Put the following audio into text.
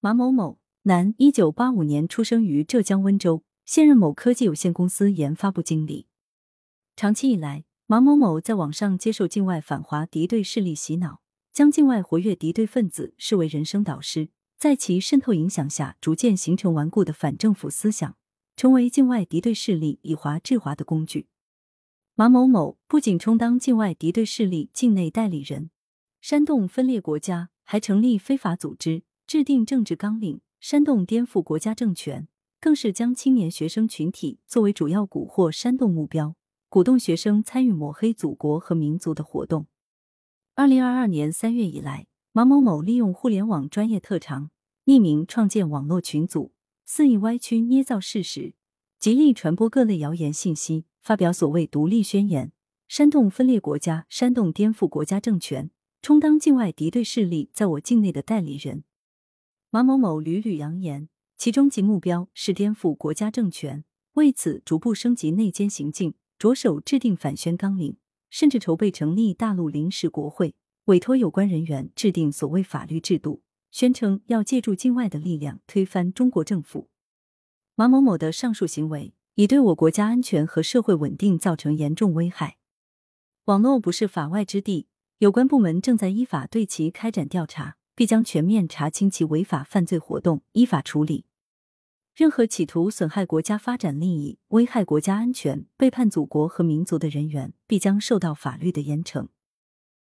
马某某，男，一九八五年出生于浙江温州，现任某科技有限公司研发部经理。长期以来，马某某在网上接受境外反华敌对势力洗脑，将境外活跃敌对分子视为人生导师，在其渗透影响下，逐渐形成顽固的反政府思想，成为境外敌对势力以华制华的工具。马某某不仅充当境外敌对势力境内代理人，煽动分裂国家，还成立非法组织。制定政治纲领，煽动颠覆国家政权，更是将青年学生群体作为主要蛊惑煽动目标，鼓动学生参与抹黑祖国和民族的活动。二零二二年三月以来，马某某利用互联网专业特长，匿名创建网络群组，肆意歪曲捏造事实，极力传播各类谣言信息，发表所谓独立宣言，煽动分裂国家，煽动颠覆国家政权，充当境外敌对势力在我境内的代理人。马某某屡屡扬言，其终极目标是颠覆国家政权，为此逐步升级内奸行径，着手制定反宣纲领，甚至筹备成立大陆临时国会，委托有关人员制定所谓法律制度，宣称要借助境外的力量推翻中国政府。马某某的上述行为已对我国家安全和社会稳定造成严重危害。网络不是法外之地，有关部门正在依法对其开展调查。必将全面查清其违法犯罪活动，依法处理。任何企图损害国家发展利益、危害国家安全、背叛祖国和民族的人员，必将受到法律的严惩。